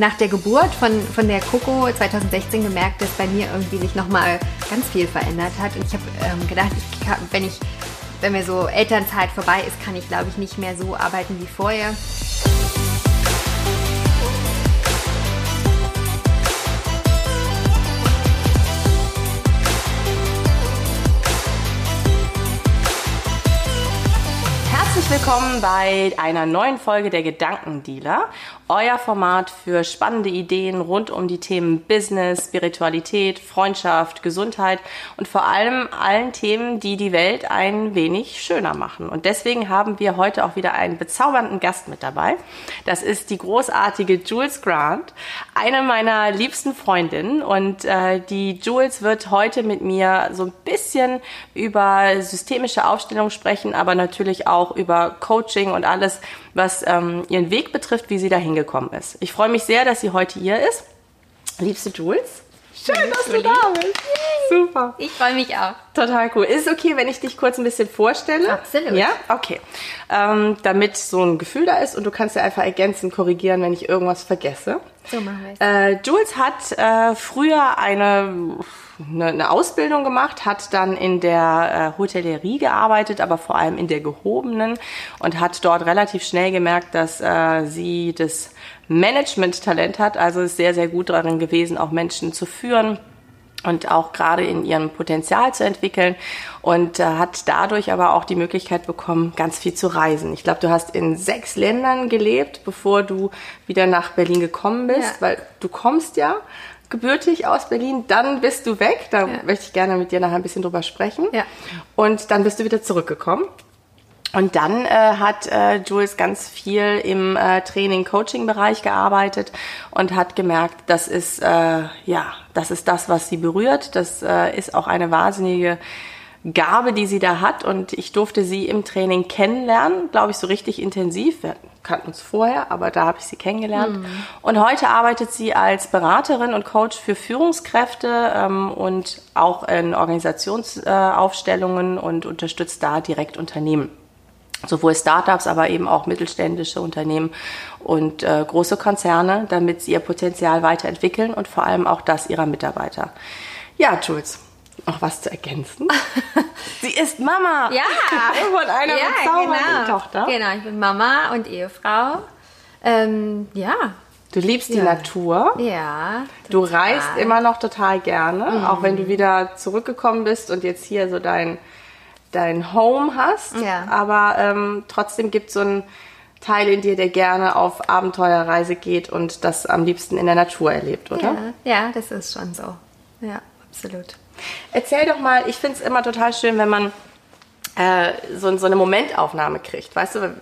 nach der Geburt von, von der Coco 2016 gemerkt, dass bei mir irgendwie sich nochmal ganz viel verändert hat. Und ich habe ähm, gedacht, ich kann, wenn ich, wenn mir so Elternzeit vorbei ist, kann ich glaube ich nicht mehr so arbeiten wie vorher. Willkommen bei einer neuen Folge der Gedankendealer, euer Format für spannende Ideen rund um die Themen Business, Spiritualität, Freundschaft, Gesundheit und vor allem allen Themen, die die Welt ein wenig schöner machen. Und deswegen haben wir heute auch wieder einen bezaubernden Gast mit dabei. Das ist die großartige Jules Grant, eine meiner liebsten Freundinnen. Und äh, die Jules wird heute mit mir so ein bisschen über systemische Aufstellung sprechen, aber natürlich auch über Coaching und alles, was ähm, ihren Weg betrifft, wie sie da hingekommen ist. Ich freue mich sehr, dass sie heute hier ist. Liebste Jules. Schön, dass du da bist. Super. Ich freue mich auch. Total cool. Ist es okay, wenn ich dich kurz ein bisschen vorstelle? Absolut. Ja? Okay. Ähm, damit so ein Gefühl da ist und du kannst ja einfach ergänzen, korrigieren, wenn ich irgendwas vergesse. So machen wir es. Äh, Jules hat äh, früher eine eine, eine Ausbildung gemacht, hat dann in der äh, Hotellerie gearbeitet, aber vor allem in der gehobenen und hat dort relativ schnell gemerkt, dass äh, sie das Management-Talent hat, also ist sehr, sehr gut darin gewesen, auch Menschen zu führen und auch gerade in ihrem Potenzial zu entwickeln und äh, hat dadurch aber auch die Möglichkeit bekommen, ganz viel zu reisen. Ich glaube, du hast in sechs Ländern gelebt, bevor du wieder nach Berlin gekommen bist, ja. weil du kommst ja gebürtig aus Berlin, dann bist du weg. Da ja. möchte ich gerne mit dir nachher ein bisschen drüber sprechen. Ja. Und dann bist du wieder zurückgekommen. Und dann äh, hat äh, Jules ganz viel im äh, Training-Coaching-Bereich gearbeitet und hat gemerkt, das ist äh, ja, das ist das, was sie berührt. Das äh, ist auch eine wahnsinnige Gabe, die sie da hat. Und ich durfte sie im Training kennenlernen, glaube ich, so richtig intensiv. Wir kannten uns vorher, aber da habe ich sie kennengelernt. Mhm. Und heute arbeitet sie als Beraterin und Coach für Führungskräfte ähm, und auch in Organisationsaufstellungen äh, und unterstützt da direkt Unternehmen. Sowohl Startups, aber eben auch mittelständische Unternehmen und äh, große Konzerne, damit sie ihr Potenzial weiterentwickeln und vor allem auch das ihrer Mitarbeiter. Ja, Jules, noch was zu ergänzen? Sie ist Mama. Ja. Von einer ja, bezaubernden genau. Tochter. Genau, ich bin Mama und Ehefrau. Ähm, ja. Du liebst ja. die Natur. Ja. Total. Du reist immer noch total gerne, mhm. auch wenn du wieder zurückgekommen bist und jetzt hier so dein, dein Home hast. Ja. Aber ähm, trotzdem gibt es so ein Teil in dir, der gerne auf Abenteuerreise geht und das am liebsten in der Natur erlebt, oder? Ja, ja das ist schon so. Ja, absolut. Erzähl doch mal, ich finde es immer total schön, wenn man äh, so, so eine Momentaufnahme kriegt. Weißt du,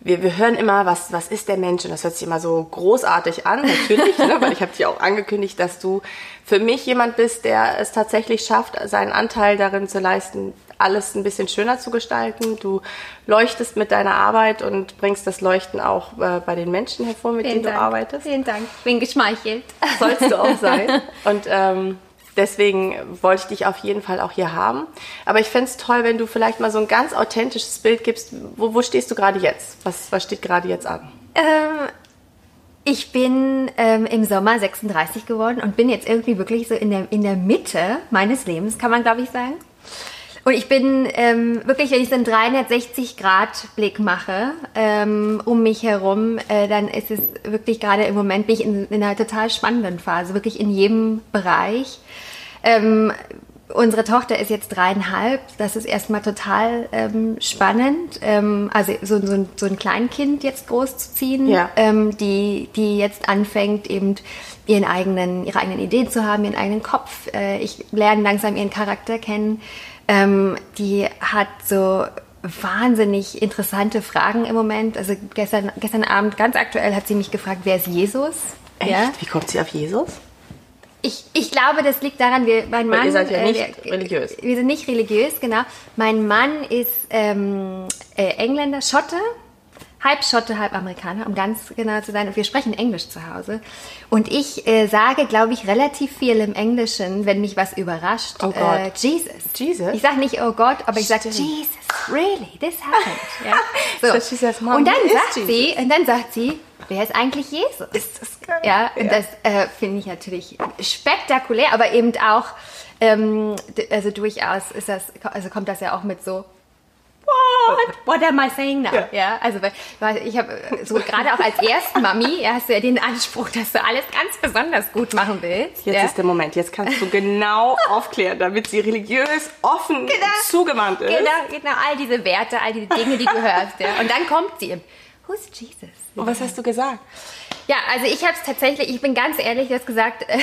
wir, wir hören immer, was, was ist der Mensch? Und das hört sich immer so großartig an, natürlich, ne? weil ich habe dir auch angekündigt, dass du für mich jemand bist, der es tatsächlich schafft, seinen Anteil darin zu leisten, alles ein bisschen schöner zu gestalten. Du leuchtest mit deiner Arbeit und bringst das Leuchten auch äh, bei den Menschen hervor, mit Vielen denen Dank. du arbeitest. Vielen Dank. Bin geschmeichelt. Sollst du auch sein. Und ähm, deswegen wollte ich dich auf jeden Fall auch hier haben. Aber ich fände es toll, wenn du vielleicht mal so ein ganz authentisches Bild gibst. Wo, wo stehst du gerade jetzt? Was, was steht gerade jetzt an? Ähm, ich bin ähm, im Sommer 36 geworden und bin jetzt irgendwie wirklich so in der, in der Mitte meines Lebens, kann man glaube ich sagen. Und ich bin ähm, wirklich, wenn ich so einen 360-Grad-Blick mache ähm, um mich herum, äh, dann ist es wirklich gerade im Moment bin ich in, in, einer total spannenden Phase, wirklich in jedem Bereich. Ähm, unsere Tochter ist jetzt dreieinhalb, das ist erstmal total ähm, spannend. Ähm, also so, so, ein, so ein Kleinkind jetzt großzuziehen, ja. ähm, die, die jetzt anfängt eben ihren eigenen, ihre eigenen Ideen zu haben, ihren eigenen Kopf. Äh, ich lerne langsam ihren Charakter kennen. Ähm, die hat so wahnsinnig interessante Fragen im Moment. Also gestern, gestern Abend, ganz aktuell, hat sie mich gefragt, wer ist Jesus? Echt? Ja? Wie kommt sie auf Jesus? Ich, ich glaube, das liegt daran, wir, mein Mann. ihr seid ja nicht äh, religiös. Wir sind nicht religiös, genau. Mein Mann ist ähm, äh, Engländer, Schotte, halb Schotte, halb Amerikaner, um ganz genau zu sein. Und wir sprechen Englisch zu Hause. Und ich äh, sage, glaube ich, relativ viel im Englischen, wenn mich was überrascht. Oh Gott. Äh, Jesus. Jesus? Ich sage nicht, oh Gott, aber ich sage. Jesus, really, this happened. ja. So she says, "Mom, und dann sagt Jesus?" sie, und dann sagt sie, wer ist eigentlich Jesus? Ist das geil? Ja, und das äh, finde ich natürlich spektakulär, aber eben auch, ähm, also durchaus ist das, also kommt das ja auch mit so, what, what am I saying now? Ja. Ja, also weil, ich habe so gerade auch als Erstmami, ja, hast du ja den Anspruch, dass du alles ganz besonders gut machen willst. Jetzt ja. ist der Moment. Jetzt kannst du genau aufklären, damit sie religiös offen Genau. zugewandt ist. Genau, genau, all diese Werte, all diese Dinge, die du hörst. Ja. Und dann kommt sie. Who's Jesus? Und was hast du gesagt? Ja, also ich habe es tatsächlich, ich bin ganz ehrlich, du hast gesagt. äh,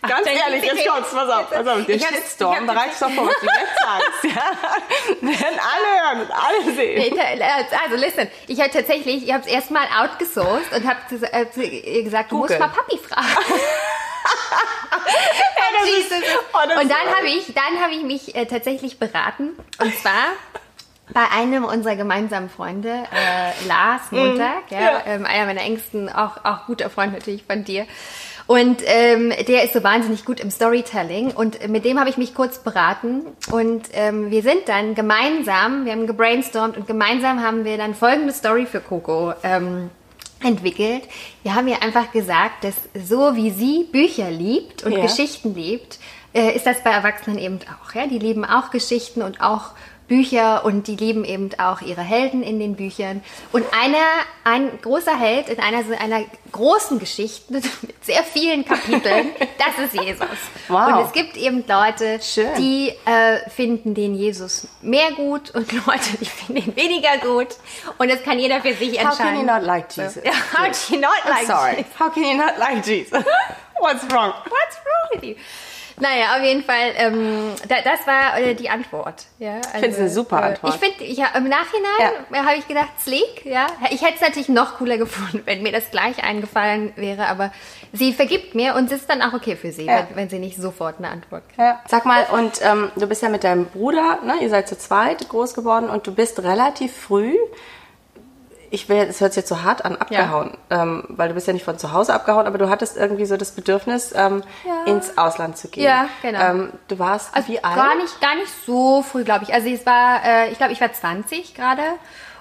Ganz ehrlich, jetzt kommt's, pass auf, pass auf. Der Shitstorm, bereits doch vor, was du jetzt sagst. Ja? Werden alle hören und alle sehen. Also listen, ich habe tatsächlich, ich habe es erstmal outgesourced und habe äh, gesagt, du Google. musst mal Papi fragen. das ist- Jesus. oh, das und dann habe ich, dann habe ich mich äh, tatsächlich beraten und zwar bei einem unserer gemeinsamen Freunde, äh, Lars Montag, ja, Mhm. ja. Ähm, einer meiner engsten, auch, auch guter Freund natürlich von dir. Und ähm, der ist so wahnsinnig gut im Storytelling und mit dem habe ich mich kurz beraten und ähm, wir sind dann gemeinsam, wir haben gebrainstormt und gemeinsam haben wir dann folgende Story für Coco ähm, entwickelt. Wir haben ihr einfach gesagt, dass so wie sie Bücher liebt und Ja. Geschichten liebt, äh, ist das bei Erwachsenen eben auch. Ja? Die lieben auch Geschichten und auch Bücher und die lieben eben auch ihre Helden in den Büchern. Und einer, ein großer Held in einer, so einer großen Geschichte mit sehr vielen Kapiteln, das ist Jesus. Wow. Und es gibt eben Leute, Schön. die äh, finden den Jesus mehr gut und Leute, die finden ihn weniger gut. Und das kann jeder für sich entscheiden. How can you not like Jesus? How do you not I'm like sorry. Jesus? How can you not like Jesus? What's wrong? What's wrong with you? Naja, auf jeden Fall, ähm, da, das war äh, die Antwort. Ja, also, finde es eine super Antwort. ich finde, ich, hab- im Nachhinein äh, habe ich gedacht, sleek, ja. Ich hätte es natürlich noch cooler gefunden, wenn mir das gleich eingefallen wäre, aber sie vergibt mir und es ist dann auch okay für sie, Ja. wenn, wenn sie nicht sofort eine Antwort kriegt. Ja. Sag mal, und ähm, du bist ja mit deinem Bruder, ne, ihr seid zu zweit groß geworden und du bist relativ früh, ich will, es hört sich jetzt so hart an, abgehauen, ähm, weil du bist ja nicht von zu Hause abgehauen, aber du hattest irgendwie so das Bedürfnis, ähm, Ja. ins Ausland zu gehen. Ja, genau. Ähm, du warst wie alt? Gar nicht, gar nicht so früh, glaube ich. Also es war, äh, ich glaube, ich war 20 gerade.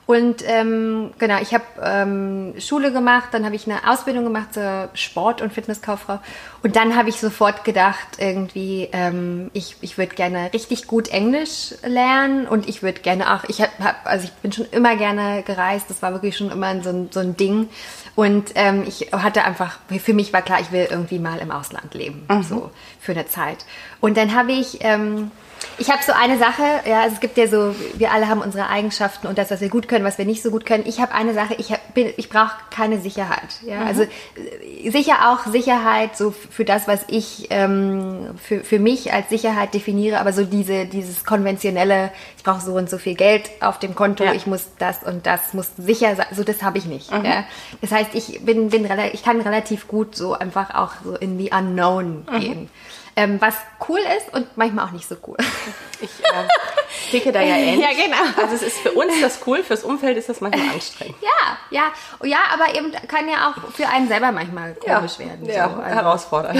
Und ähm, genau, ich habe ähm, Schule gemacht, dann habe ich eine Ausbildung gemacht zur Sport- und Fitnesskauffrau. Und dann habe ich sofort gedacht, irgendwie, ähm, ich, ich würde gerne richtig gut Englisch lernen und ich würde gerne auch, ich hab, hab, also ich bin schon immer gerne gereist, das war wirklich schon immer so ein, so ein Ding. Und ähm, ich hatte einfach, für mich war klar, ich will irgendwie mal im Ausland leben, so für eine Zeit. Und dann habe ich, ähm, ich habe so eine Sache, ja, also es gibt ja so, wir alle haben unsere Eigenschaften und das, was wir gut können, was wir nicht so gut können. Ich habe eine Sache, ich, hab, bin, ich brauche keine Sicherheit. Ja? Also äh, sicher auch Sicherheit so für das, was ich ähm, für, für mich als Sicherheit definiere, aber so diese, dieses konventionelle, ich brauche so und so viel Geld auf dem Konto, Ja. ich muss das und das muss sicher sein, so das habe ich nicht. Ja? Das heißt, ich bin, bin ich kann relativ gut so einfach auch so in the unknown gehen. Ähm, was cool ist und manchmal auch nicht so cool. Ich äh, ticke da ja ähnlich. Ja, genau. Also es ist für uns das cool, fürs Umfeld ist das manchmal anstrengend. Ja, ja, Oh, ja, aber eben kann ja auch für einen selber manchmal komisch werden. Ja, so. Also, herausfordernd.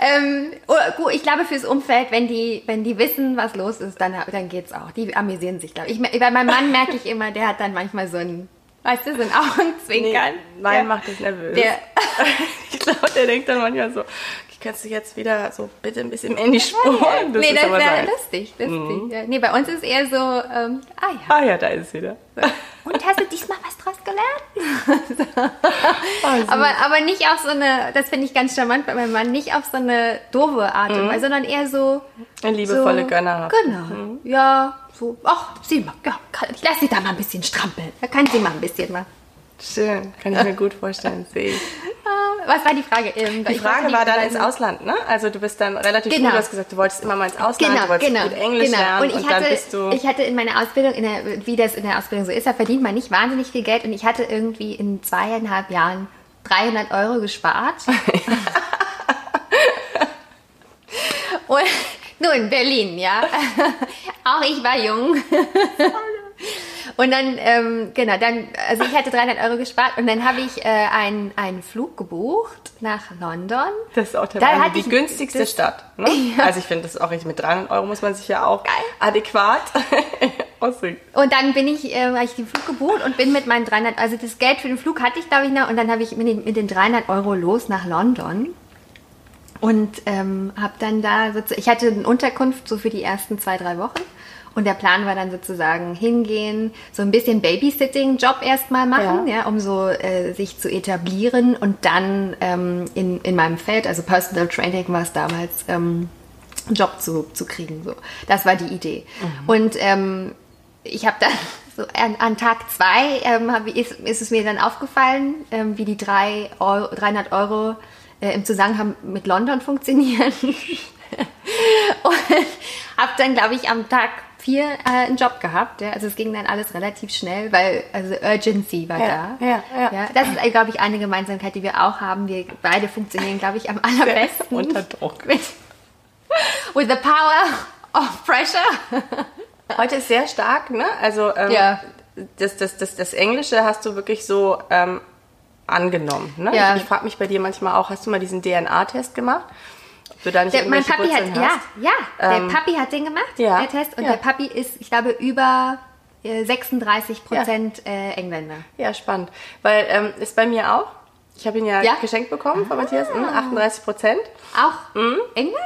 ähm, oh, gut, ich glaube fürs Umfeld, wenn die, wenn die wissen, was los ist, dann, dann geht's auch. Die amüsieren sich, glaube ich. ich. Bei meinem Mann merke ich immer, der hat dann manchmal so ein, weißt du, so ein Augenzwinkern. Mein der, macht das nervös. der, ich glaube, der denkt dann manchmal so, kannst du jetzt wieder so bitte ein bisschen in die Spur. Das nee, ist das wäre lustig, lustig. Ja. Nee, bei uns ist eher so, ähm, ah ja. Ah ja, da ist es wieder. Und hast du diesmal was draus gelernt? Süß. aber, aber nicht auf so eine, das finde ich ganz charmant bei meinem Mann, nicht auf so eine doofe Art Weise, sondern eher so. Eine liebevolle so, Gönnerhaft. Genau. Ja, so, ach, sieh mal, ja, kann, ich lasse sie da mal ein bisschen strampeln. Da kann sie mal ein bisschen mal. Schön, kann ich mir gut vorstellen, sehe ich. Ah, Was war die Frage? Ähm, Die Frage war dann ins Ausland, ne? Also du bist dann relativ Genau. früh, du hast gesagt, du wolltest immer mal ins Ausland, Genau, du wolltest genau, gut Englisch genau. lernen Und und, ich dann hatte, bist du... ich hatte in meiner Ausbildung, in der, wie das in der Ausbildung so ist, da verdient man nicht wahnsinnig viel Geld und ich hatte irgendwie in zweieinhalb Jahren 300 Euro gespart. und, nun, Berlin, ja. Auch ich war jung. Und dann, ähm, genau, dann, also ich hatte 300 Euro gespart und dann habe ich äh, einen, einen Flug gebucht nach London. Das ist auch der Da die ich- günstigste Stadt. Ne? Also ich finde das auch richtig. Mit 300 Euro muss man sich ja auch adäquat ausdrücken. Und dann bin ich, äh, habe ich den Flug gebucht und bin mit meinen 300, also das Geld für den Flug hatte ich, glaube ich, noch. Und dann habe ich mit den, mit den 300 Euro los nach London. Und ähm, habe dann da, ich hatte eine Unterkunft so für die ersten zwei, drei Wochen. Und der Plan war dann sozusagen hingehen, so ein bisschen Babysitting-Job erstmal machen, ja. um so äh, sich zu etablieren und dann ähm, in, in meinem Feld, also Personal Training war es damals, ähm, einen Job zu, zu kriegen. So. Das war die Idee. Und ähm, ich habe dann so an, an Tag zwei ähm, hab, ist, ist es mir dann aufgefallen, ähm, wie die drei Euro, 300 Euro äh, im Zusammenhang mit London funktionieren. und habe dann, glaube ich, am Tag vier äh, einen Job gehabt. Ja? Also es ging dann alles relativ schnell, weil also Urgency war Ja, da. ja, ja. das ist, glaube ich, eine Gemeinsamkeit, die wir auch haben. Wir beide funktionieren, glaube ich, am allerbesten. Unter Druck. With, with the power of pressure. Heute ist sehr stark, ne? Also ähm, Ja. das, das, das, das Englische hast du wirklich so ähm, angenommen. Ne? Ja. Ich, ich frage mich bei dir manchmal auch, hast du mal diesen DNA-Test gemacht? Du da nicht Der, mein Papi hat, Wurzeln ja, hast? ja, der Ähm, Papi hat den gemacht, ja, der Test. Und ja. der Papi ist, ich glaube, über äh, 36 Prozent äh, Engländer. Ja, spannend. Weil ähm, ist bei mir auch. Ich habe ihn ja, Ja? geschenkt bekommen von Matthias, mh, 38 Prozent. Auch Mhm. England?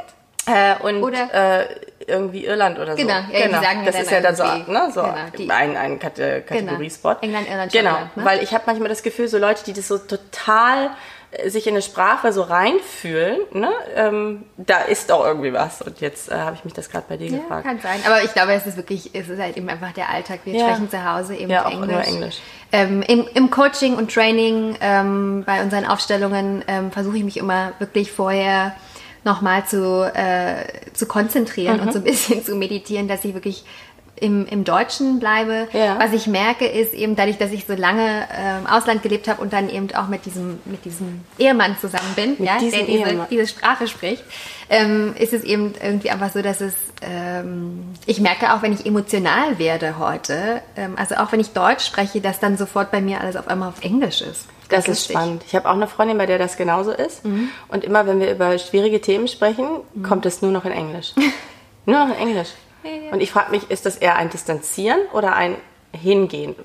Äh, und Oder- äh, irgendwie Irland oder so. Genau, ja, die sagen ja das ist ja dann so, ne, so genau, ein, ein Kate Kategoriespot. England, Irland, Genau, Schottland, ne? weil ich habe manchmal das Gefühl, so Leute, die das so total äh, sich in eine Sprache so reinfühlen, ne, ähm, da ist doch irgendwie was. Und jetzt äh, habe ich mich das gerade bei dir Ja, gefragt. kann sein. Aber ich glaube, es ist wirklich, es ist halt eben einfach der Alltag. Wir Ja. sprechen zu Hause eben Ja, auch Englisch. nur Englisch. Ähm, im, Im Coaching und Training, ähm, bei unseren Aufstellungen, ähm, versuche ich mich immer wirklich vorher nochmal zu, äh, zu konzentrieren Mhm. und so ein bisschen zu meditieren, dass ich wirklich im, im Deutschen bleibe. Ja. Was ich merke, ist eben dadurch, dass ich so lange ähm, im Ausland gelebt habe und dann eben auch mit diesem, mit diesem Ehemann zusammen bin, ja, diesem der diese, diese Sprache spricht, ähm, ist es eben irgendwie einfach so, dass es, ähm, ich merke auch, wenn ich emotional werde heute, ähm, also auch wenn ich Deutsch spreche, dass dann sofort bei mir alles auf einmal auf Englisch ist. Das ist lustig. spannend. Ich habe auch eine Freundin, bei der das genauso ist. Mhm. Und immer, wenn wir über schwierige Themen sprechen, kommt es nur noch in Englisch. nur noch in Englisch. Ja. Und ich frage mich, ist das eher ein Distanzieren oder ein Hingehen?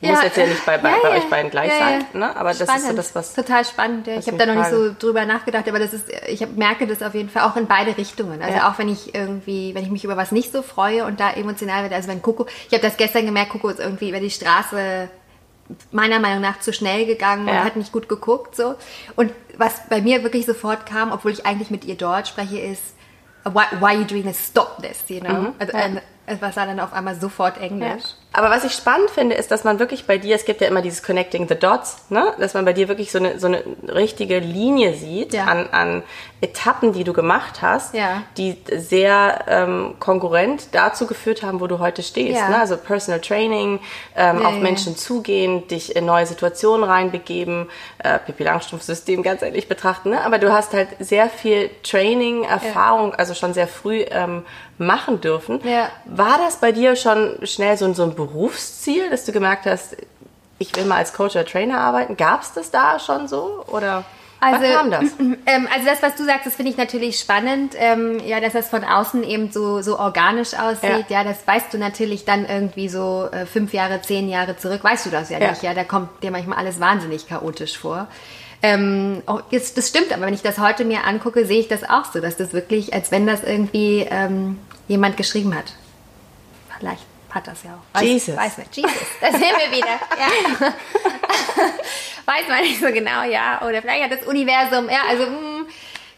Muss jetzt ja nicht bei, bei, bei euch beiden gleich sein, ne? aber das ist so Spannend. das, was... total spannend. Ich habe da noch nicht so drüber nachgedacht, aber das ist, ich hab, merke das auf jeden Fall auch in beide Richtungen. Also auch wenn ich irgendwie, wenn ich mich über was nicht so freue und da emotional werde, also wenn Coco, ich habe das gestern gemerkt, Coco ist irgendwie über die Straße meiner Meinung nach zu schnell gegangen Ja. und hat nicht gut geguckt so. Und was bei mir wirklich sofort kam, obwohl ich eigentlich mit ihr Deutsch spreche, ist why, why are you doing this? Stop this, you know? Also, Mhm. Ja. ähm, es war dann auf einmal sofort Englisch. Aber was ich spannend finde, ist, dass man wirklich bei dir, es gibt ja immer dieses Connecting the Dots, ne? dass man bei dir wirklich so eine, so eine richtige Linie sieht Ja. an, an Etappen, die du gemacht hast, Ja. die sehr ähm, konkurrent dazu geführt haben, wo du heute stehst. Ja. Ne? Also Personal Training, ähm, Ja, auf. Menschen zugehen, dich in neue Situationen reinbegeben, äh, Pippi Langstrumpf-System ganz ehrlich betrachten. Ne? Aber du hast halt sehr viel Training, Erfahrung, also schon sehr früh ähm, machen dürfen. War das bei dir schon schnell so, ein- so ein Berufsziel, dass du gemerkt hast, ich will mal als Coach oder Trainer arbeiten? Gab es das da schon so? Oder Also, kam das? Ähm, also das, was du sagst, das finde ich natürlich spannend. Ähm, ja, dass das von außen eben so, so organisch aussieht. Ja. das weißt du natürlich dann irgendwie so äh, fünf Jahre, zehn Jahre zurück, weißt du das ja, Ja. nicht. Ja, da kommt dir manchmal alles wahnsinnig chaotisch vor. Ähm, oh, das, das stimmt, aber wenn ich das heute mir angucke, sehe ich das auch so, dass das wirklich, als wenn das irgendwie ähm, jemand geschrieben hat. Vielleicht hat das ja auch. Weiß, Jesus. Weiß nicht. Jesus. Da sind wir wieder. Ja. weiß man nicht so genau, ja. Oder vielleicht hat das Universum, ja, also mh,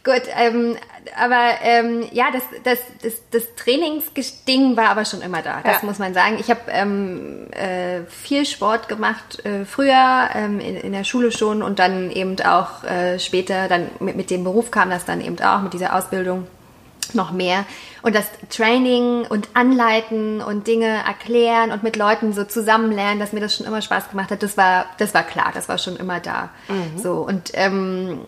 gut, ähm, aber ähm, ja, das, das, das, das Trainingsding war aber schon immer da, das Ja. muss man sagen. Ich habe ähm, äh, viel Sport gemacht, äh, früher ähm, in, in der Schule schon und dann eben auch äh, später, dann mit, mit dem Beruf kam das dann eben auch, mit dieser Ausbildung noch mehr. Und das Training und Anleiten und Dinge erklären und mit Leuten so zusammen lernen, dass mir das schon immer Spaß gemacht hat, das war, das war klar, das war schon immer da. So, und ähm,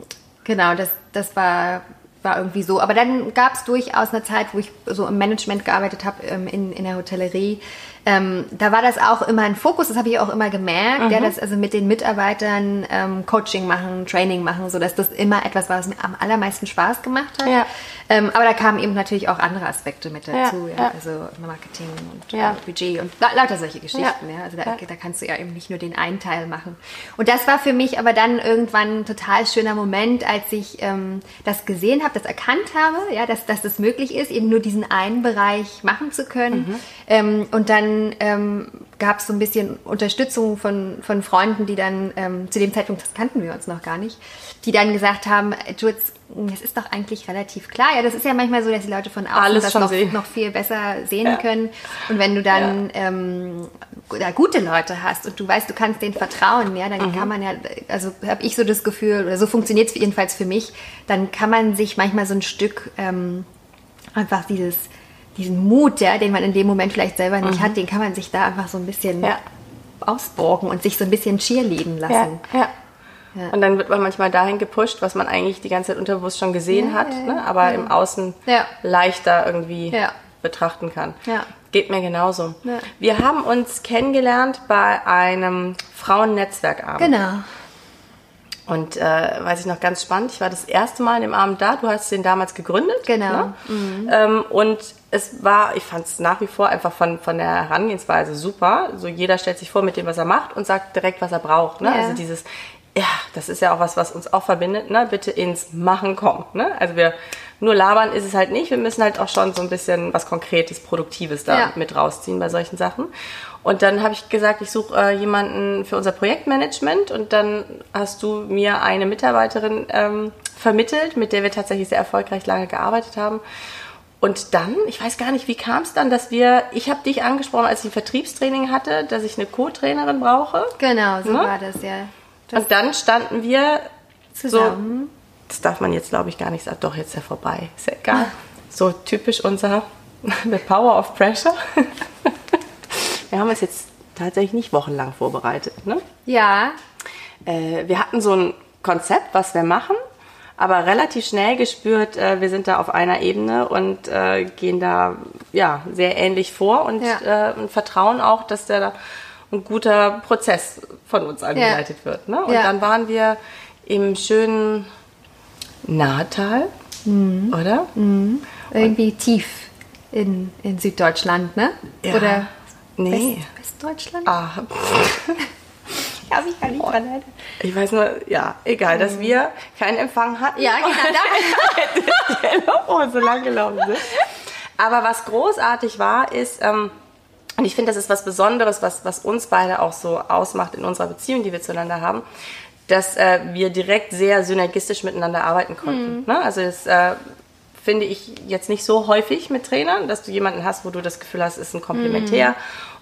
genau, das, das war, war irgendwie so. Aber dann gab es durchaus eine Zeit, wo ich so im Management gearbeitet habe, ähm, in, in der Hotellerie, ähm, da war das auch immer ein Fokus, das habe ich auch immer gemerkt, Mhm. ja, dass also mit den Mitarbeitern ähm, Coaching machen, Training machen, so dass das immer etwas war, was mir am allermeisten Spaß gemacht hat. Ja. Ähm, aber da kamen eben natürlich auch andere Aspekte mit dazu, ja, ja. also Marketing und äh, Budget und la lauter solche Geschichten. Ja. Also da, da kannst du ja eben nicht nur den einen Teil machen. Und das war für mich aber dann irgendwann ein total schöner Moment, als ich ähm, das gesehen habe, das erkannt habe, ja, dass, dass das möglich ist, eben nur diesen einen Bereich machen zu können. Mhm. Ähm, und dann ähm, gab es so ein bisschen Unterstützung von, von Freunden, die dann, ähm, zu dem Zeitpunkt, das kannten wir uns noch gar nicht, die dann gesagt haben, Jules, das ist doch eigentlich relativ klar. Ja, das ist ja manchmal so, dass die Leute von außen Alles das noch, noch viel besser sehen Ja. können. Und wenn du dann ähm, da gute Leute hast und du weißt, du kannst denen vertrauen, ja, dann kann man ja, also habe ich so das Gefühl, oder so funktioniert es jedenfalls für mich, dann kann man sich manchmal so ein Stück ähm, einfach dieses, diesen Mut, ja, den man in dem Moment vielleicht selber nicht hat, den kann man sich da einfach so ein bisschen Ja. ausborgen und sich so ein bisschen cheerleaden Ja, lassen. ja. Und dann wird man manchmal dahin gepusht, was man eigentlich die ganze Zeit unterbewusst schon gesehen Ja, hat, ja, ja. ne? aber im Außen Ja. leichter irgendwie Ja. betrachten kann. Ja. Geht mir genauso. Ja. Wir haben uns kennengelernt bei einem Frauennetzwerkabend. Genau. Und äh, weiß ich noch ganz spannend, ich war das erste Mal an dem Abend da, du hast den damals gegründet. Genau. Ne? Ähm, und es war, ich fand es nach wie vor einfach von, von der Herangehensweise super. So jeder stellt sich vor mit dem, was er macht und sagt direkt, was er braucht. Ne? Ja. Also dieses, ja, das ist ja auch was, was uns auch verbindet, ne? bitte ins Machen kommen. Ne? Also wir nur labern ist es halt nicht, wir müssen halt auch schon so ein bisschen was Konkretes, Produktives da Ja. mit rausziehen bei solchen Sachen. Und dann habe ich gesagt, ich suche äh, jemanden für unser Projektmanagement und dann hast du mir eine Mitarbeiterin ähm, vermittelt, mit der wir tatsächlich sehr erfolgreich lange gearbeitet haben. Und dann, ich weiß gar nicht, wie kam es dann, dass wir, ich habe dich angesprochen, als ich ein Vertriebstraining hatte, dass ich eine Co-Trainerin brauche. Genau, so Ne? war das ja. Das Und dann standen wir zusammen. so, das darf man jetzt glaube ich gar nicht sagen, doch jetzt ist ja vorbei, ist ja egal. So typisch unser, the power of pressure. Wir haben uns jetzt tatsächlich nicht wochenlang vorbereitet. Ne? Ja, Äh, wir hatten so ein Konzept, was wir machen, aber relativ schnell gespürt, äh, wir sind da auf einer Ebene und äh, gehen da ja sehr ähnlich vor und, Ja. äh, und vertrauen auch, dass da ein guter Prozess von uns angeleitet wird. Ne? Und Ja. dann waren wir im schönen Nahetal, Mhm. oder? irgendwie tief in, in Süddeutschland, ne? Ja. Oder Nee. West, Westdeutschland? Ah, Ja, ich kann nicht dran erinnern. ich weiß nur, ja, egal, dass wir keinen Empfang hatten. Mhm. Ja, genau. Oh, so lang gelaufen sind. Aber was großartig war, ist, ähm, und ich finde, das ist was Besonderes, was, was uns beide auch so ausmacht in unserer Beziehung, die wir zueinander haben, dass äh, wir direkt sehr synergistisch miteinander arbeiten konnten. Ne? Also das äh, finde ich jetzt nicht so häufig mit Trainern, dass du jemanden hast, wo du das Gefühl hast, ist ein Komplementär.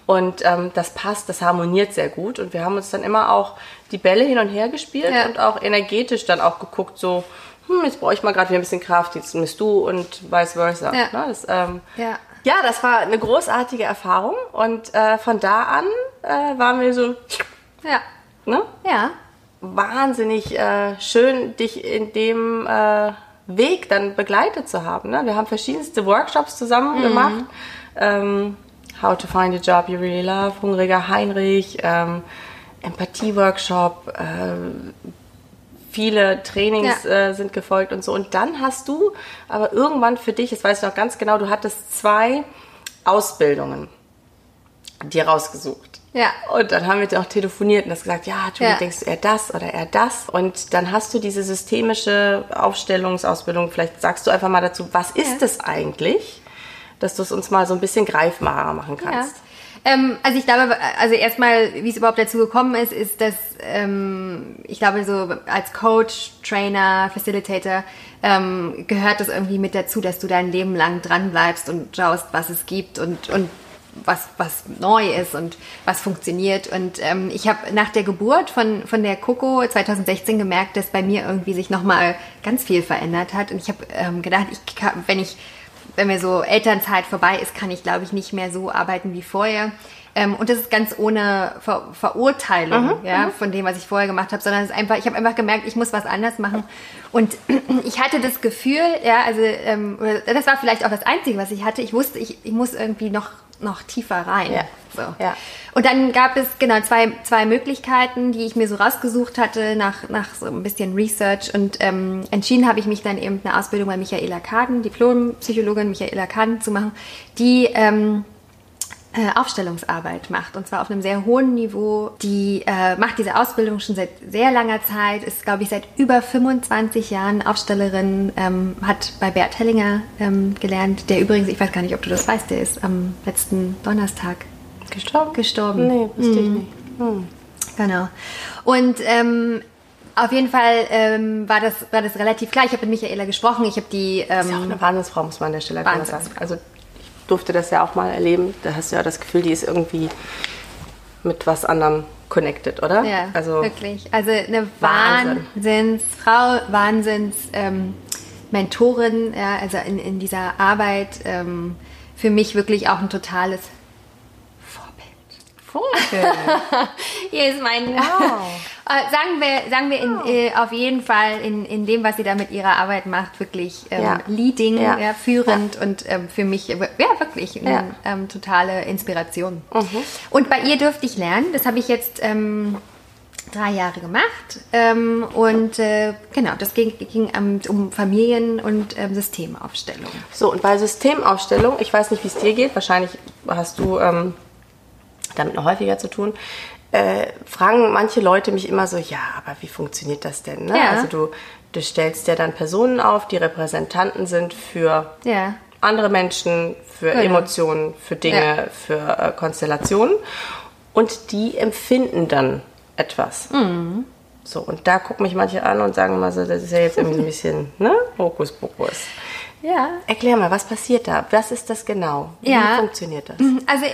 Und ähm, das passt, das harmoniert sehr gut. Und wir haben uns dann immer auch die Bälle hin und her gespielt Ja. und auch energetisch dann auch geguckt, so, hm, jetzt brauche ich mal gerade wieder ein bisschen Kraft, jetzt bist du und vice versa. Ja. Ne? Das, ähm, Ja. ja, das war eine großartige Erfahrung. Und äh, von da an äh, waren wir so, Ja. ne? Ja. Wahnsinnig äh, schön, dich in dem äh, Weg dann begleitet zu haben. Ne? Wir haben verschiedenste Workshops zusammen gemacht. Ähm, How to find a job you really love, Hungriger Heinrich, ähm, Empathie-Workshop, äh, viele Trainings Ja. äh, sind gefolgt und so. Und dann hast du aber irgendwann für dich, das weiß ich noch ganz genau, du hattest zwei Ausbildungen dir rausgesucht. Ja. Und dann haben wir auch telefoniert und hast gesagt, ja, Julie, Ja. denkst du eher das oder eher das? Und dann hast du diese systemische Aufstellungsausbildung, vielleicht sagst du einfach mal dazu, was ist es eigentlich, dass du es uns mal so ein bisschen greifbarer machen Ja. kannst. Ähm, also ich glaube, also erstmal, wie es überhaupt dazu gekommen ist, ist, dass ähm, ich glaube, so als Coach, Trainer, Facilitator ähm, gehört das irgendwie mit dazu, dass du dein Leben lang dran bleibst und schaust, was es gibt und, und was, was neu ist und was funktioniert. Und ähm, ich habe nach der Geburt von, von der Coco 2016 gemerkt, dass bei mir irgendwie sich nochmal ganz viel verändert hat. Und ich habe ähm, gedacht, ich kann, wenn ich wenn mir so Elternzeit vorbei ist, kann ich, glaube ich, nicht mehr so arbeiten wie vorher. Ähm, und das ist ganz ohne Ver Verurteilung ja, von dem, was ich vorher gemacht habe, sondern es ist einfach, ich habe einfach gemerkt, ich muss was anders machen. Und ich hatte das Gefühl, ja, also ähm, das war vielleicht auch das Einzige, was ich hatte. Ich wusste, ich, ich muss irgendwie noch noch tiefer rein. Ja. So. Ja. Und dann gab es genau zwei, zwei Möglichkeiten, die ich mir so rausgesucht hatte nach, nach so ein bisschen Research. Und ähm, entschieden habe ich mich dann eben eine Ausbildung bei Michaela Kaden, Diplompsychologin Michaela Kaden zu machen, die ähm, äh, Aufstellungsarbeit macht. Und zwar auf einem sehr hohen Niveau. Die äh, macht diese Ausbildung schon seit sehr langer Zeit, ist, glaube ich, seit über 25 Jahren Aufstellerin, ähm, hat bei Bert Hellinger ähm, gelernt, der übrigens, ich weiß gar nicht, ob du das weißt, der ist am letzten Donnerstag Gestorben? gestorben. Nee, wusste ich nicht. Hm. Genau. Und ähm, auf jeden Fall ähm, war, das, war das relativ klar. Ich habe mit Michaela gesprochen. Ich habe die. Ist ja auch Ähm, eine Wahnsinnsfrau, muss man an der Stelle sagen. Also durfte das ja auch mal erleben. Da hast du ja das Gefühl, die ist irgendwie mit was anderem connected, oder? ja, also wirklich. Also eine Wahnsinn. Wahnsinnsfrau, Wahnsinns ähm, Mentorin, ja, also in, in dieser Arbeit ähm, für mich wirklich auch ein totales. Vogel. Hier ist mein. Äh, sagen wir, sagen wir in, äh, auf jeden Fall in, in dem, was sie da mit ihrer Arbeit macht, wirklich ähm, Ja. leading, Ja. ja. führend und ähm, für mich, ja, wirklich eine ähm, totale Inspiration. Und bei ihr durfte ich lernen, das habe ich jetzt ähm, drei Jahre gemacht ähm, und äh, genau, das ging, ging ähm, um Familien- und ähm, Systemaufstellung. So, und bei Systemaufstellung, ich weiß nicht, wie es dir geht, wahrscheinlich hast du ähm, damit noch häufiger zu tun, äh, fragen manche Leute mich immer so, ja, aber wie funktioniert das denn? Ne? Ja. Also du, du stellst ja dann Personen auf, die Repräsentanten sind für Ja. andere Menschen, für Genau. Emotionen, für Dinge, Ja. für äh, Konstellationen und die empfinden dann etwas. Mhm. So, und da gucken mich manche an und sagen immer so, das ist ja jetzt irgendwie so ein bisschen, ne? Hokuspokus. Ja. Erklär mal, was passiert da? Was ist das genau? Wie Ja. funktioniert das? Also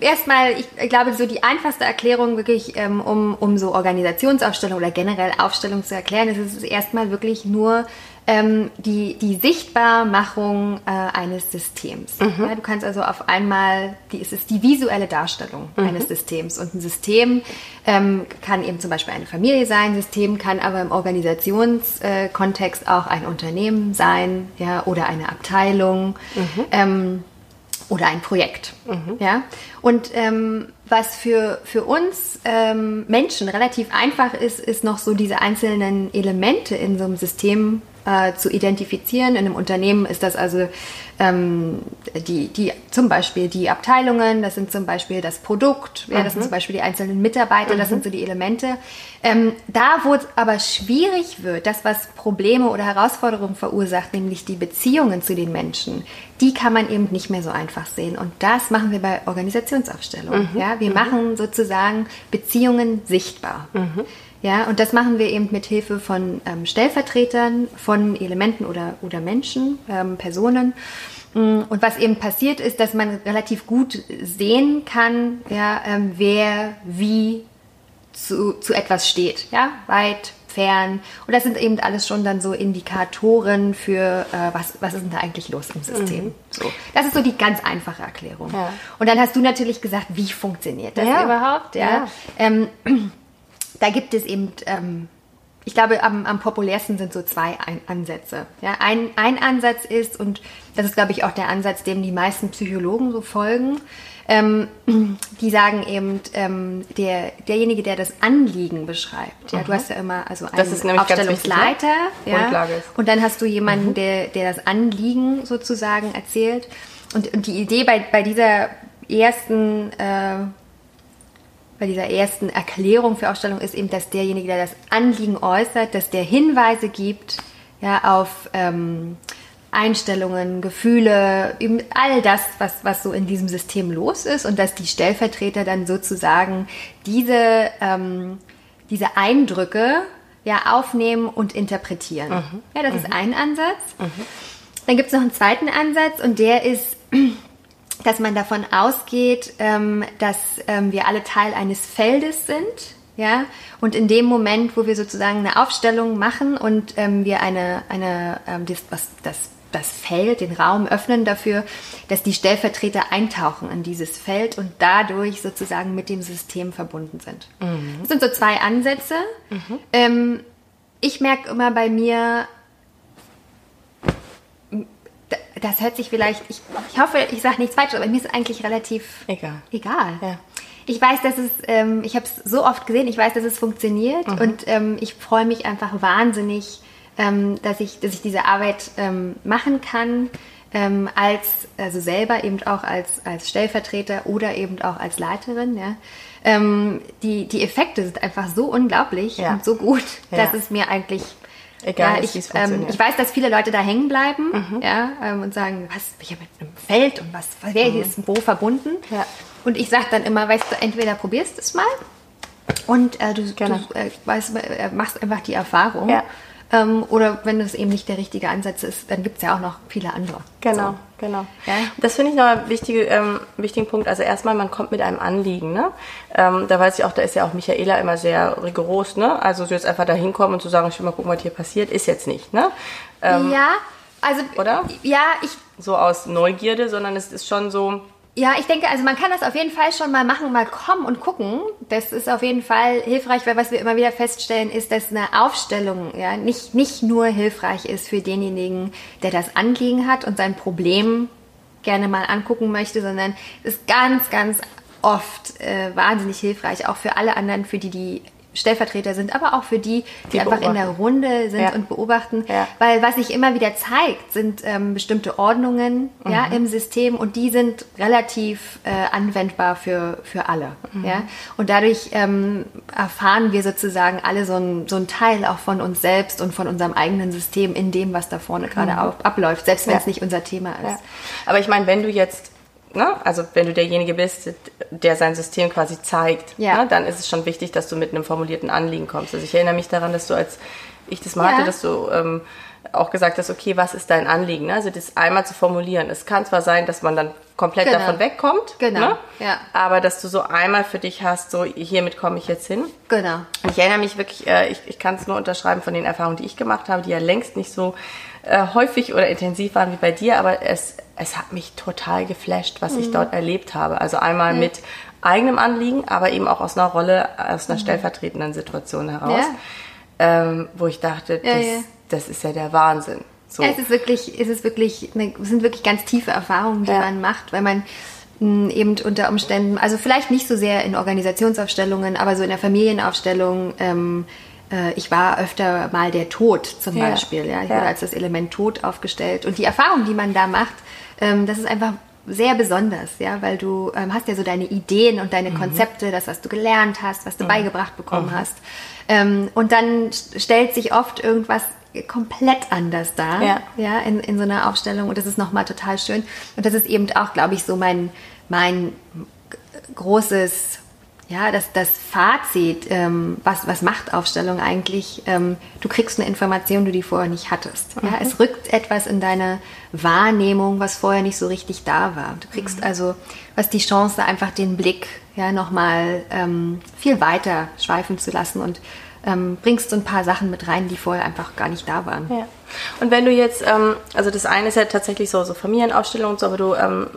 erstmal, ich glaube, so die einfachste Erklärung wirklich, ähm, um, um so Organisationsaufstellung oder generell Aufstellung zu erklären, ist es erstmal wirklich nur ähm, die, die Sichtbarmachung äh, eines Systems. Ja, du kannst also auf einmal, die, es ist die visuelle Darstellung eines Systems. Und ein System ähm, kann eben zum Beispiel eine Familie sein, ein System kann aber im Organisationskontext äh, auch ein Unternehmen sein ja, oder eine Abteilung. Ähm, oder ein Projekt. Ja? Und ähm, was für, für uns ähm, Menschen relativ einfach ist, ist noch so diese einzelnen Elemente in so einem System äh, zu identifizieren. In einem Unternehmen ist das also ähm, die, die, zum Beispiel die Abteilungen, das sind zum Beispiel das Produkt, ja, das sind zum Beispiel die einzelnen Mitarbeiter, das sind so die Elemente. Ähm, da, wo es aber schwierig wird, das, was Probleme oder Herausforderungen verursacht, nämlich die Beziehungen zu den Menschen, die kann man eben nicht mehr so einfach sehen. Und das machen wir bei Organisationsaufstellung. Ja, wir machen sozusagen Beziehungen sichtbar. Ja, und das machen wir eben mit Hilfe von ähm, Stellvertretern, von Elementen oder, oder Menschen, ähm, Personen. Mm, Und was eben passiert ist, dass man relativ gut sehen kann, ja, ähm, wer wie zu, zu etwas steht. Ja, weit, fern. Und das sind eben alles schon dann so Indikatoren für, äh, was, was ist denn da eigentlich los im System. So. Das ist so die ganz einfache Erklärung. Ja. Und dann hast du natürlich gesagt, wie funktioniert das Ja. überhaupt? Ja. Ja. Ähm, da gibt es eben, ähm, ich glaube, am, am populärsten sind so zwei ein Ansätze. Ja, ein, ein Ansatz ist, und das ist, glaube ich, auch der Ansatz, dem die meisten Psychologen so folgen, ähm, die sagen eben, ähm, der, derjenige, der das Anliegen beschreibt. Ja, du hast ja immer also einen Aufstellungsleiter. wichtig, ne? ja, und dann hast du jemanden, der, der das Anliegen sozusagen erzählt. Und, und die Idee bei, bei dieser ersten äh, bei dieser ersten Erklärung für Ausstellung ist eben, dass derjenige, der das Anliegen äußert, dass der Hinweise gibt ja, auf ähm, Einstellungen, Gefühle, eben all das, was, was so in diesem System los ist und dass die Stellvertreter dann sozusagen diese, ähm, diese Eindrücke ja, aufnehmen und interpretieren. Ja, das ist ein Ansatz. Dann gibt es noch einen zweiten Ansatz und der ist, dass man davon ausgeht, ähm, dass ähm, wir alle Teil eines Feldes sind. Ja, und in dem Moment, wo wir sozusagen eine Aufstellung machen und ähm, wir eine, eine ähm, das, das, das Feld, den Raum öffnen dafür, dass die Stellvertreter eintauchen in dieses Feld und dadurch sozusagen mit dem System verbunden sind. Das sind so zwei Ansätze. Ähm, ich merke immer bei mir, das hört sich vielleicht, ich, ich hoffe, ich sage nichts falsch, aber mir ist eigentlich relativ Egal. egal. Ja. Ich weiß, dass es, ähm, ich habe es so oft gesehen, ich weiß, dass es funktioniert Mhm. und ähm, ich freue mich einfach wahnsinnig, ähm, dass, ich, dass ich diese Arbeit ähm, machen kann, ähm, als, also selber eben auch als, als Stellvertreter oder eben auch als Leiterin. Ja. Ähm, die, die Effekte sind einfach so unglaublich Ja. und so gut, dass es mir eigentlich Egal ja, ist, ich, ähm, funktioniert. Mhm. ich weiß, dass viele Leute da hängen bleiben ja, ähm, und sagen, was, ich habe mit einem Feld und was, wer hier ist wo verbunden. Mhm. Ja. Und ich sage dann immer, weißt du, entweder probierst es mal und äh, du, du äh, weißt, äh, machst einfach die Erfahrung. Ja. Ähm, oder wenn das eben nicht der richtige Ansatz ist, dann gibt es ja auch noch viele andere. Genau, genau. Ja. Das finde ich noch einen wichtige, ähm, wichtigen Punkt. Also erstmal, man kommt mit einem Anliegen. Ne? Ähm, da weiß ich auch, da ist ja auch Michaela immer sehr rigoros. Ne? Also so jetzt einfach da hinkommen und zu sagen, ich will mal gucken, was hier passiert, ist jetzt nicht. Ne? Ähm, ja, also oder? ja, ich So aus Neugierde, sondern es ist schon so, Ja, ich denke, also man kann das auf jeden Fall schon mal machen, mal kommen und gucken. Das ist auf jeden Fall hilfreich, weil was wir immer wieder feststellen, ist, dass eine Aufstellung ja nicht, nicht nur hilfreich ist für denjenigen, der das Anliegen hat und sein Problem gerne mal angucken möchte, sondern ist ganz, ganz oft äh, wahnsinnig hilfreich, auch für alle anderen, für die die Stellvertreter sind, aber auch für die, die, Die einfach in der. Runde sind Ja. und beobachten. Ja. Weil was sich immer wieder zeigt, sind ähm, bestimmte Ordnungen Mhm. ja, im System und die sind relativ äh, anwendbar für, für alle. Mhm. Ja? Und dadurch ähm, erfahren wir sozusagen alle so ein, so ein Teil auch von uns selbst und von unserem eigenen System in dem, was da vorne gerade auf, abläuft, selbst wenn Mhm. Ja. es nicht unser Thema ist. Aber ich meine, wenn du jetzt, ne, also wenn du derjenige bist, der sein System quasi zeigt, Ja. ne, dann ist es schon wichtig, dass du mit einem formulierten Anliegen kommst. Also ich erinnere mich daran, dass du als ich das mal Ja. hatte, dass du ähm, auch gesagt hast, okay, was ist dein Anliegen? Ne? Also das einmal zu formulieren. Es kann zwar sein, dass man dann komplett Genau. davon wegkommt, Genau, ne? ja. aber dass du so einmal für dich hast, so hiermit komme ich jetzt hin. Genau. Und ich erinnere mich wirklich, äh, ich, ich kann es nur unterschreiben von den Erfahrungen, die ich gemacht habe, die ja längst nicht so äh, häufig oder intensiv waren wie bei dir, aber es, es hat mich total geflasht, was ich dort erlebt habe. Also einmal mit eigenem Anliegen, aber eben auch aus einer Rolle, aus einer stellvertretenden Situation heraus, ähm, wo ich dachte, Ja, das, ja. das ist ja der Wahnsinn. So. Ja, es ist wirklich, es ist wirklich, eine, es sind wirklich ganz tiefe Erfahrungen, die Ja. man macht, weil man mh, eben unter Umständen, also vielleicht nicht so sehr in Organisationsaufstellungen, aber so in der Familienaufstellung. Ähm, äh, ich war öfter mal der Tod zum Ja. Beispiel. Ja, ich Ja. wurde als das Element Tod aufgestellt und die Erfahrung, die man da macht, ähm, das ist einfach sehr besonders, ja, weil du ähm, hast ja so deine Ideen und Mhm. deine Konzepte, das, was du gelernt hast, was du beigebracht bekommen hast. Ähm, und dann st- stellt sich oft irgendwas komplett anders dar, Ja. ja, in, in so einer Aufstellung und das ist nochmal total schön. Und das ist eben auch, glaube ich, so mein, mein großes, ja, das, das Fazit, ähm, was, was macht Aufstellung eigentlich? Ähm, du kriegst eine Information, die du vorher nicht hattest. Ja, es rückt etwas in deine Wahrnehmung, was vorher nicht so richtig da war. Du kriegst also, was die Chance, einfach den Blick ja nochmal ähm, viel weiter schweifen zu lassen und ähm, bringst so ein paar Sachen mit rein, die vorher einfach gar nicht da waren. Ja. Und wenn du jetzt, ähm, also das eine ist ja tatsächlich so, so Familienausstellungen und so, aber du ähm,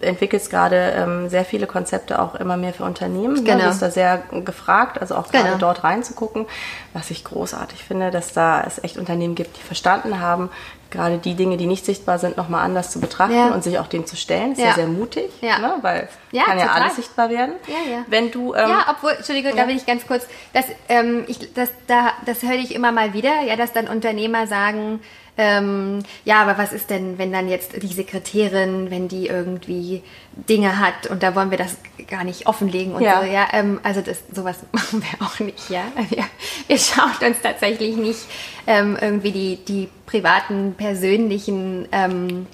entwickelst gerade ähm, sehr viele Konzepte auch immer mehr für Unternehmen. Ne? Genau. Du bist da sehr gefragt, also auch gerade Genau. dort reinzugucken, was ich großartig finde, dass da es echt Unternehmen gibt, die verstanden haben, gerade die Dinge, die nicht sichtbar sind, nochmal anders zu betrachten Ja. und sich auch dem zu stellen. Ist ja, Ja. sehr mutig, Ja. Ne? weil Ja, kann ja total. alles sichtbar werden. Ja, ja. Wenn du ähm, ja, obwohl, Entschuldigung, da will ich ganz kurz, das, ähm, ich, das, da, das höre ich immer mal wieder, ja, dass dann Unternehmer sagen, ähm, ja, aber was ist denn, wenn dann jetzt die Sekretärin, wenn die irgendwie Dinge hat und da wollen wir das gar nicht offenlegen und Ja. so, ja, ähm, also das, sowas machen wir auch nicht, ja. Wir, wir schauen uns tatsächlich nicht ähm, irgendwie die, die privaten, persönlichen ähm,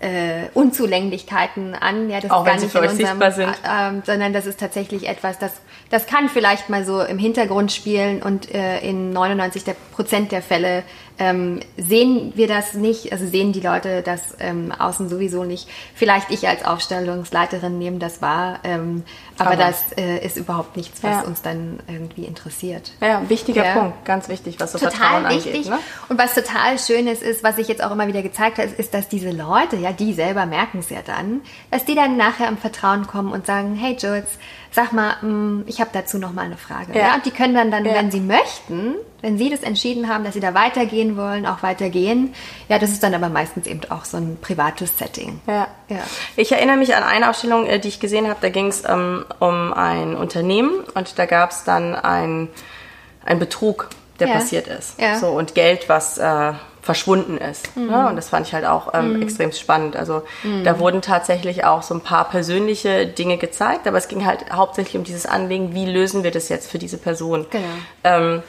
äh, Unzulänglichkeiten an, ja, das Auch ist gar nicht in unserem, sind. ähm, sondern das ist tatsächlich etwas, das, das kann vielleicht mal so im Hintergrund spielen und äh, in 99 der Prozent der Fälle ähm, sehen wir das nicht, also sehen die Leute das ähm, außen sowieso nicht. Vielleicht ich als Aufstellungsleiterin nehme das wahr, ähm, aber, Aber- das äh, ist überhaupt nichts, was Ja. uns dann irgendwie interessiert. ja, wichtiger Ja. Punkt, ganz wichtig, was so Vertrauen Total wichtig. angeht. Ne? Und was total schön ist, ist, was sich jetzt auch immer wieder gezeigt hat, ist, ist, dass diese Leute, ja, die selber merken es ja dann, dass die dann nachher im Vertrauen kommen und sagen, hey Jules, sag mal, mm, ich habe dazu noch mal eine Frage. Ja. ja. und die können dann, dann wenn sie möchten, wenn sie das entschieden haben, dass sie da weitergehen wollen, auch weitergehen. Ja, das ist dann aber meistens eben auch so ein privates Setting. Ja. ja. Ich erinnere mich an eine Ausstellung, äh, die ich gesehen habe, da ging es ähm, um ein Unternehmen und da gab es dann ein, ein Betrug, der passiert ist. Ja. So, und Geld, was... Äh, verschwunden ist. Mhm. Ne? Und das fand ich halt auch ähm, mhm. extrem spannend. Also mhm. da wurden tatsächlich auch so ein paar persönliche Dinge gezeigt, aber es ging halt hauptsächlich um dieses Anliegen, wie lösen wir das jetzt für diese Person. Genau. Ähm,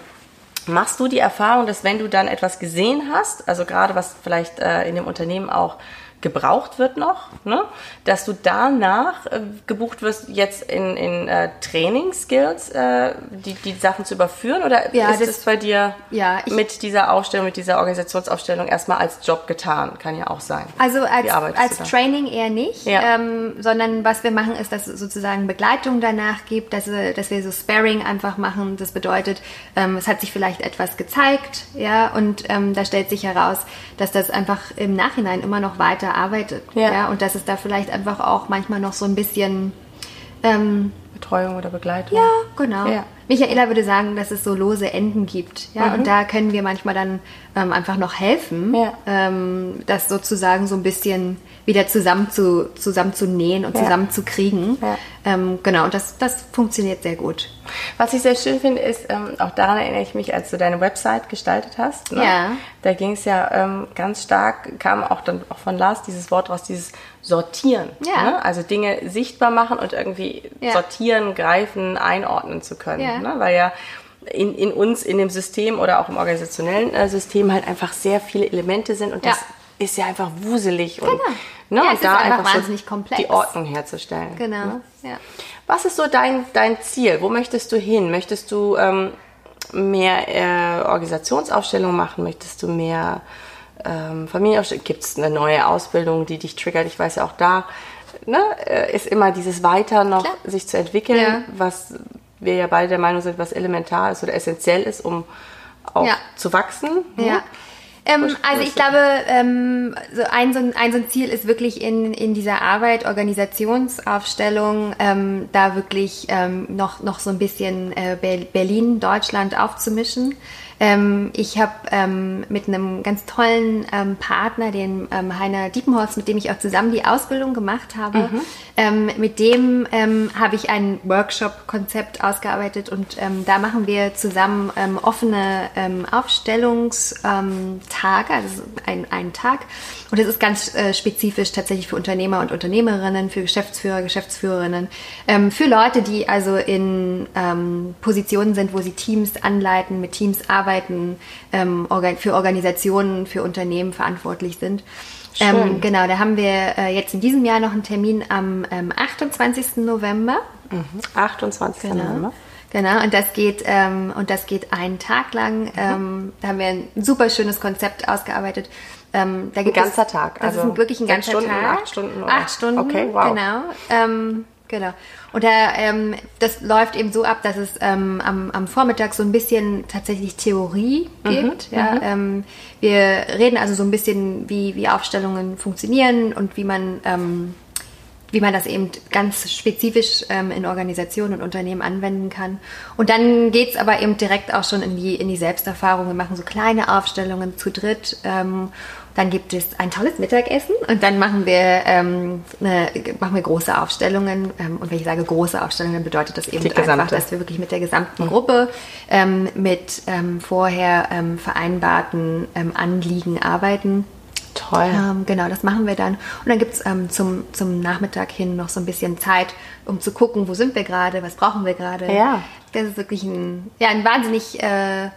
machst du die Erfahrung, dass wenn du dann etwas gesehen hast, also gerade was vielleicht äh, in dem Unternehmen auch gebraucht wird noch, ne? dass du danach äh, gebucht wirst, jetzt in, in äh, Training-Skills äh, die, die Sachen zu überführen? Oder ja, ist es bei dir ja, mit dieser Aufstellung, mit dieser Organisationsaufstellung erstmal als Job getan? Kann ja auch sein. Also als, als Training eher nicht, ja. ähm, sondern was wir machen, ist, dass es sozusagen Begleitung danach gibt, dass, dass wir so Sparring einfach machen. Das bedeutet, ähm, es hat sich vielleicht etwas gezeigt, ja, und ähm, da stellt sich heraus, dass das einfach im Nachhinein immer noch weiter arbeitet. Ja. ja. Und dass es da vielleicht einfach auch manchmal noch so ein bisschen ähm, Betreuung oder Begleitung. Ja, genau. Ja. Michaela würde sagen, dass es so lose Enden gibt. Ja, mhm. und da können wir manchmal dann ähm, einfach noch helfen, ja. ähm, das sozusagen so ein bisschen wieder zusammen zu, zusammen zu nähen und ja. zusammen zu kriegen. Ja. Ähm, genau, und das, das funktioniert sehr gut. Was ich sehr schön finde, ist, ähm, auch daran erinnere ich mich, als du deine Website gestaltet hast. Ne? Ja. Da ging es ja ähm, ganz stark, kam auch dann auch von Lars dieses Wort raus, dieses Sortieren. Ja. Ne? Also Dinge sichtbar machen und irgendwie ja. sortieren, greifen, einordnen zu können. Ja. Ne? Weil ja in, in uns, in dem System oder auch im organisationellen äh, System halt einfach sehr viele Elemente sind und das ist ja einfach wuselig und, genau. ne, ja, und da einfach, einfach wahnsinnig so komplex. die Ordnung herzustellen. Genau. Ne? Ja. Was ist so dein, dein Ziel? Wo möchtest du hin? Möchtest du ähm, mehr äh, Organisationsaufstellungen machen? Möchtest du mehr ähm, Familienaufstellungen? Gibt es eine neue Ausbildung, die dich triggert? Ich weiß ja auch da ne, äh, ist immer dieses Weiter noch Klar. sich zu entwickeln, ja. was wir ja beide der Meinung sind, was elementar ist oder essentiell ist, um auch ja. zu wachsen. Ja. Ähm, also ich glaube, ähm, so ein, so ein, ein, so ein Ziel ist wirklich in, in dieser Arbeit, Organisationsaufstellung, ähm, da wirklich ähm, noch, noch so ein bisschen äh, Berlin, Deutschland aufzumischen. Ähm, ich habe ähm, mit einem ganz tollen Partner, den Heiner Diepenholz, mit dem ich auch zusammen die Ausbildung gemacht habe, mhm. Mit dem habe ich ein Workshop-Konzept ausgearbeitet und da machen wir zusammen offene Aufstellungstage, also ein, ein Tag. Und das ist ganz äh, spezifisch tatsächlich für Unternehmer und Unternehmerinnen, für Geschäftsführer, Geschäftsführerinnen, für Leute, die also in Positionen sind, wo sie Teams anleiten, mit Teams arbeiten arbeiten, ähm, für Organisationen, für Unternehmen verantwortlich sind. Ähm, genau, da haben wir äh, jetzt in diesem Jahr noch einen Termin am ähm, 28. November. Mhm. 28. Genau. November. Genau, und das geht ähm, und das geht einen Tag lang. Mhm. Ähm, da haben wir ein super schönes Konzept ausgearbeitet. Ähm, da gibt ein ganzer es, Tag. Das also ist wirklich ein ganzer Stunden, Tag. Acht Stunden. Oder? Acht Stunden. Okay, wow. Genau. Ähm, Genau. Und da, ähm, das läuft eben so ab, dass es ähm, am, am Vormittag so ein bisschen tatsächlich Theorie mhm, gibt. Mhm, ja, ähm, wir reden also so ein bisschen, wie, wie Aufstellungen funktionieren und wie man, ähm, wie man das eben ganz spezifisch ähm, in Organisationen und Unternehmen anwenden kann. Und dann geht's aber eben direkt auch schon in die, in die Selbsterfahrung. Wir machen so kleine Aufstellungen zu dritt ähm, dann gibt es ein tolles Mittagessen und dann machen wir, ähm, eine, machen wir große Aufstellungen. Ähm, und wenn ich sage große Aufstellungen, bedeutet das eben einfach, gesamte. dass wir wirklich mit der gesamten mhm. Gruppe ähm, mit ähm, vorher ähm, vereinbarten ähm, Anliegen arbeiten. Toll. Ähm, genau, das machen wir dann. Und dann gibt es ähm, zum, zum Nachmittag hin noch so ein bisschen Zeit, um zu gucken, wo sind wir gerade, was brauchen wir gerade. Ja. Das ist wirklich ein, ja, ein wahnsinnig äh,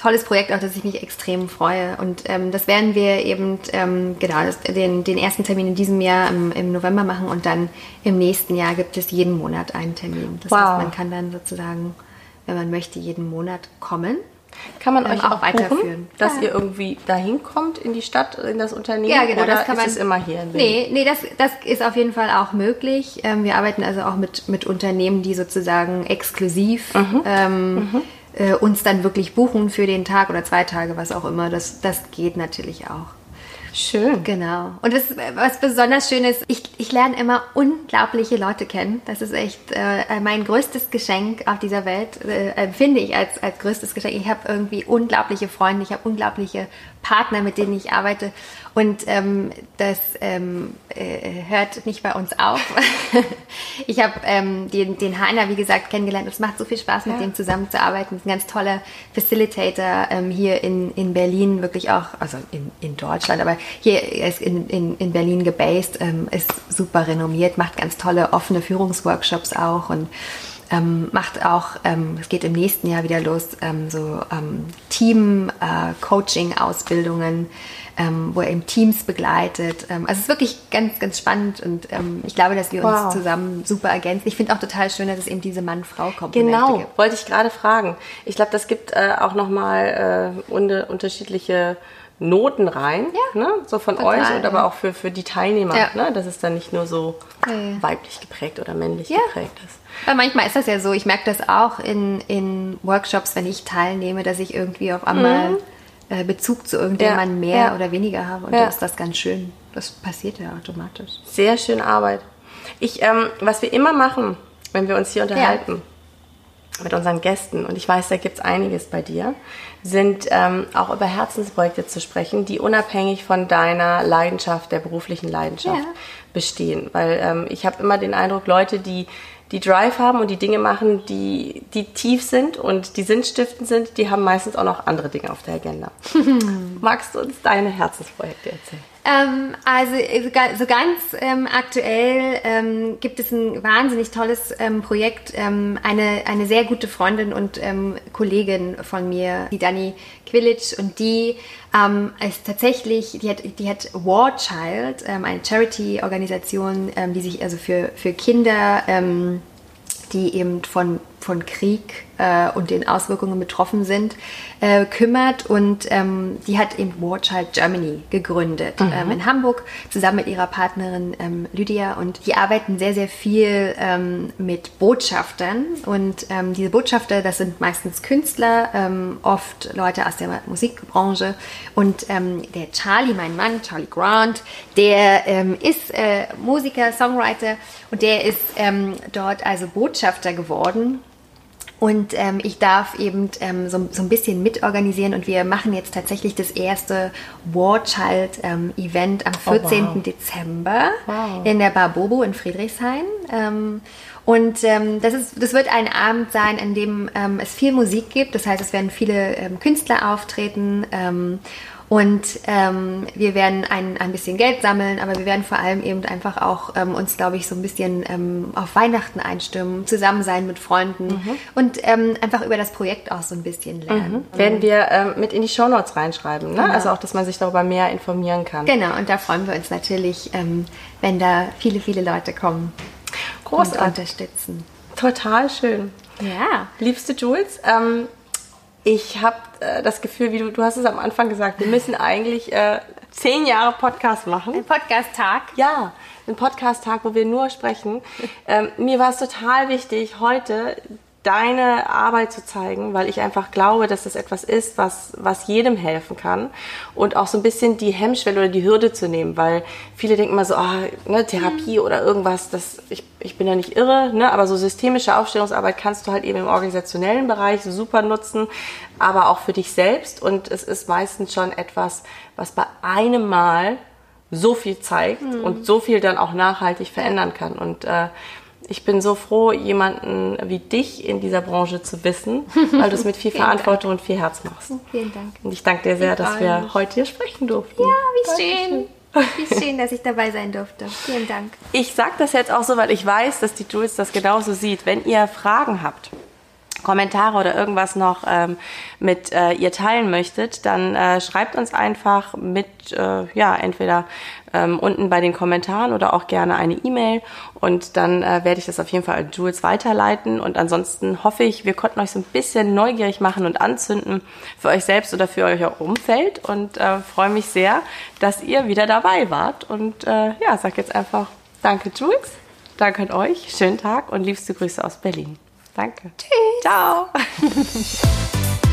tolles Projekt, auf das ich mich extrem freue. Und ähm, das werden wir eben, ähm, genau, das, den, den ersten Termin in diesem Jahr im, im, November machen und dann im nächsten Jahr gibt es jeden Monat einen Termin. Das wow. heißt, man kann dann sozusagen, wenn man möchte, jeden Monat kommen. Kann man euch auch, weiterführen, dass ja. ihr irgendwie dahin kommt in die Stadt, in das Unternehmen? Ja, genau. Oder das kann ist man, es immer hier in Berlin? Nee, nee das, das ist auf jeden Fall auch möglich. Ähm, wir arbeiten also auch mit, mit Unternehmen, die sozusagen exklusiv mhm. Ähm, mhm äh, uns dann wirklich buchen für den Tag oder zwei Tage, was auch immer. Das, das geht natürlich auch. Schön. Genau. Und das, was besonders schön ist, ich, ich lerne immer unglaubliche Leute kennen. Das ist echt äh, mein größtes Geschenk auf dieser Welt, äh, empfinde ich als, als größtes Geschenk. Ich habe irgendwie unglaubliche Freunde, ich habe unglaubliche Partner, mit denen ich arbeite. Und ähm, das ähm, äh, hört nicht bei uns auf. ich habe ähm, den, den Heiner, wie gesagt, kennengelernt. Es macht so viel Spaß, mit ja. dem zusammenzuarbeiten. Ist ein ganz toller Facilitator ähm, hier in, in Berlin, wirklich auch, also in, in Deutschland, aber hier ist in, in, in Berlin gebased, ähm, ist super renommiert, macht ganz tolle offene Führungsworkshops auch und ähm, macht auch, ähm, es geht im nächsten Jahr wieder los, ähm, so ähm, Team-Coaching-Ausbildungen, äh, ähm, wo er eben Teams begleitet. Ähm, also es ist wirklich ganz, ganz spannend und ich glaube, dass wir wow. uns zusammen super ergänzen. Ich finde auch total schön, dass es eben diese Mann-Frau-Komponente genau, gibt. Genau, wollte ich gerade fragen. Ich glaube, das gibt äh, auch nochmal äh, unterschiedliche Noten rein, ja, ne? so von total, euch und aber auch für, für die Teilnehmer, ja. ne? dass es dann nicht nur so ja, weiblich geprägt oder männlich geprägt ist. Weil manchmal ist das ja so, ich merke das auch in, in Workshops, wenn ich teilnehme, dass ich irgendwie auf einmal mhm. äh, Bezug zu irgendjemandem mehr oder weniger habe und da ist das ganz schön. Das passiert ja automatisch. Sehr schöne Arbeit. Ich, ähm, was wir immer machen, wenn wir uns hier unterhalten, mit unseren Gästen, und ich weiß, da gibt es einiges bei dir, sind ähm, auch über Herzensprojekte zu sprechen, die unabhängig von deiner Leidenschaft, der beruflichen Leidenschaft ja. bestehen. Weil ähm, ich habe immer den Eindruck, Leute, die die Drive haben und die Dinge machen, die, die tief sind und die sinnstiftend sind, die haben meistens auch noch andere Dinge auf der Agenda. Magst du uns deine Herzensprojekte erzählen? Ähm, also so ganz ähm, aktuell ähm, gibt es ein wahnsinnig tolles ähm, Projekt. Ähm, eine, eine sehr gute Freundin und ähm, Kollegin von mir, die Dani Quilic, und die ist tatsächlich, die hat, die hat War Child, eine Charity-Organisation, die sich also für, für Kinder die eben von, von Krieg äh, und den Auswirkungen betroffen sind, äh, kümmert. Und ähm, die hat eben War Child Germany gegründet mhm. ähm, in Hamburg zusammen mit ihrer Partnerin ähm, Lydia. Und die arbeiten sehr, sehr viel ähm, mit Botschaftern. Und ähm, diese Botschafter, das sind meistens Künstler, ähm, oft Leute aus der Musikbranche. Und der Charlie, mein Mann, Charlie Grant, der ist äh, Musiker, Songwriter und der ist dort also Botschafter geworden und ähm, ich darf eben ähm, so, so, ein bisschen mitorganisieren und wir machen jetzt tatsächlich das erste War Child ähm, Event am 14. Oh, wow. Dezember wow. in der Bar Bobo in Friedrichshain. Ähm, und ähm, das, ist, das wird ein Abend sein, in dem ähm, es viel Musik gibt. Das heißt, es werden viele Künstler auftreten. Und ähm, wir werden ein, ein bisschen Geld sammeln, aber wir werden vor allem eben einfach auch ähm, uns, glaube ich, so ein bisschen ähm, auf Weihnachten einstimmen, zusammen sein mit Freunden mhm. und ähm, einfach über das Projekt auch so ein bisschen lernen. Mhm. Werden wir ähm, mit in die Shownotes reinschreiben, ne? Genau. also auch, dass man sich darüber mehr informieren kann. Genau, und da freuen wir uns natürlich, ähm, wenn da viele, viele Leute kommen Großartig. und unterstützen. Total schön. Ja. Liebste Jules, ähm, ich habe äh, das Gefühl, wie du, du hast es am Anfang gesagt, wir müssen eigentlich äh, zehn Jahre Podcast machen. Ein Podcast-Tag? Ja, ein Podcast-Tag, wo wir nur sprechen. Ähm, mir war es total wichtig, heute deine Arbeit zu zeigen, weil ich einfach glaube, dass das etwas ist, was, was jedem helfen kann und auch so ein bisschen die Hemmschwelle oder die Hürde zu nehmen, weil viele denken immer so, ah, ne, Therapie mhm. oder irgendwas, das, ich, ich bin ja nicht irre, ne, aber so systemische Aufstellungsarbeit kannst du halt eben im organisationellen Bereich super nutzen, aber auch für dich selbst und es ist meistens schon etwas, was bei einem Mal so viel zeigt mhm. und so viel dann auch nachhaltig verändern kann und äh, ich bin so froh, jemanden wie dich in dieser Branche zu wissen, weil du es mit viel Verantwortung Dank. und viel Herz machst. Vielen Dank. Und ich danke dir sehr, ich dass wir mich. heute hier sprechen durften. Ja, wie schön. Wie schön, dass ich dabei sein durfte. Vielen Dank. Ich sage das jetzt auch so, weil ich weiß, dass die Jules das genauso sieht. Wenn ihr Fragen habt, Kommentare oder irgendwas noch ähm, mit äh, ihr teilen möchtet, dann äh, schreibt uns einfach mit, äh, ja, entweder ähm, unten bei den Kommentaren oder auch gerne eine E-Mail und dann äh, werde ich das auf jeden Fall an Jules weiterleiten und ansonsten hoffe ich, wir konnten euch so ein bisschen neugierig machen und anzünden für euch selbst oder für euer Umfeld und äh, freue mich sehr, dass ihr wieder dabei wart und äh, ja, sag jetzt einfach Danke Jules, danke an euch, schönen Tag und liebste Grüße aus Berlin. Danke. Tschüss. Ciao.